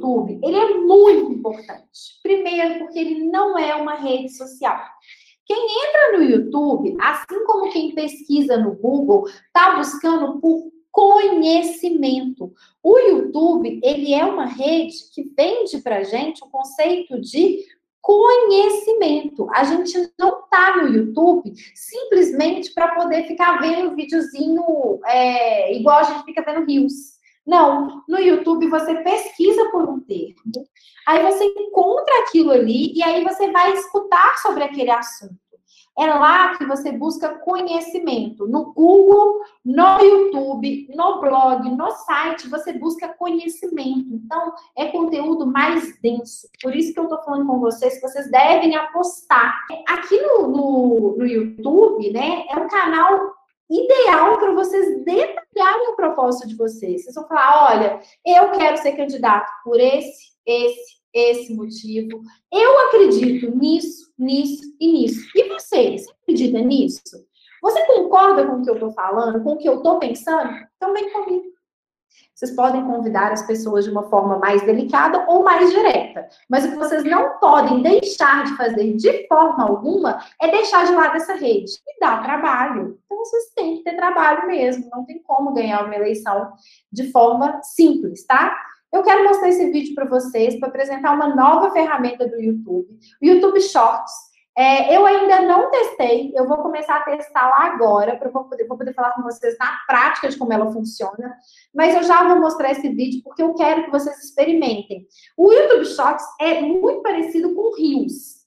YouTube, ele é muito importante. Primeiro, porque ele não é uma rede social. Quem entra no YouTube, assim como quem pesquisa no Google, está buscando por conhecimento. O YouTube, ele é uma rede que vende para gente o conceito de conhecimento. A gente não tá no YouTube simplesmente para poder ficar vendo videozinho é, igual a gente fica vendo rios. Não, no YouTube você pesquisa por um termo, aí você encontra aquilo ali e aí você vai escutar sobre aquele assunto. É lá que você busca conhecimento. No Google, no YouTube, no blog, no site, você busca conhecimento. Então, é conteúdo mais denso. Por isso que eu estou falando com vocês que vocês devem apostar. Aqui no, no, no YouTube, né, é um canal ideal para vocês detalharem o propósito de vocês. Vocês vão falar: olha, eu quero ser candidato por esse, esse, esse motivo. Eu acredito nisso, nisso e nisso. E você? Você acredita nisso? Você concorda com o que eu estou falando, com o que eu estou pensando? Então vem comigo. Vocês podem convidar as pessoas de uma forma mais delicada ou mais direta. Mas o que vocês não podem deixar de fazer de forma alguma é deixar de lado essa rede. E dá trabalho. Então vocês têm que ter trabalho mesmo. Não tem como ganhar uma eleição de forma simples, tá? Eu quero mostrar esse vídeo para vocês para apresentar uma nova ferramenta do YouTube, o YouTube Shorts. É, eu ainda não testei, eu vou começar a testar lá agora, para poder, poder falar com vocês na prática de como ela funciona. Mas eu já vou mostrar esse vídeo porque eu quero que vocês experimentem. O YouTube Shorts é muito parecido com o Reels.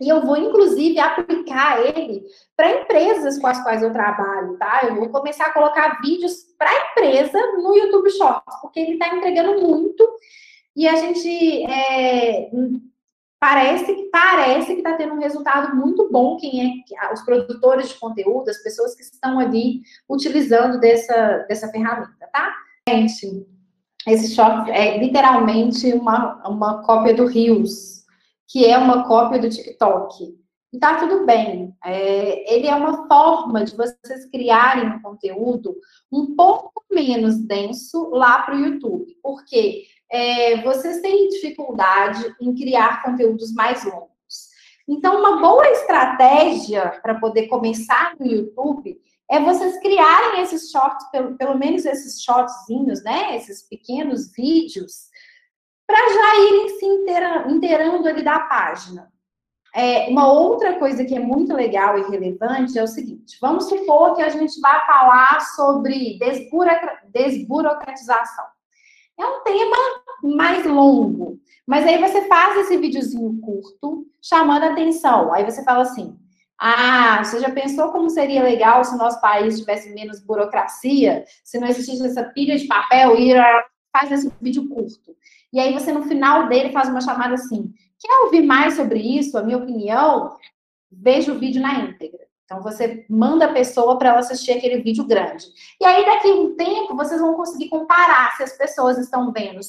E eu vou, inclusive, aplicar ele para empresas com as quais eu trabalho, tá? Eu vou começar a colocar vídeos para empresa no YouTube Shorts, porque ele está entregando muito e a gente é, parece, parece que está tendo um resultado muito bom quem é os produtores de conteúdo, as pessoas que estão ali utilizando dessa, dessa ferramenta, tá? Gente, esse short é literalmente uma, uma cópia do Reels que é uma cópia do TikTok. E tá tudo bem. É, ele é uma forma de vocês criarem um conteúdo um pouco menos denso lá para o YouTube, porque é, vocês têm dificuldade em criar conteúdos mais longos. Então, uma boa estratégia para poder começar no YouTube é vocês criarem esses shorts, pelo, pelo menos esses shortzinhos, né? Esses pequenos vídeos para já irem se inteirando ali da página. É, uma outra coisa que é muito legal e relevante é o seguinte: vamos supor que a gente vai falar sobre desburocratização. É um tema mais longo, mas aí você faz esse videozinho curto, chamando atenção. Aí você fala assim: ah, você já pensou como seria legal se o nosso país tivesse menos burocracia, se não existisse essa pilha de papel e faz esse vídeo curto. E aí você, no final dele, faz uma chamada assim: quer ouvir mais sobre isso, a minha opinião? Veja o vídeo na íntegra. Então, você manda a pessoa para ela assistir aquele vídeo grande. E aí, daqui a um tempo, vocês vão conseguir comparar se as pessoas estão vendo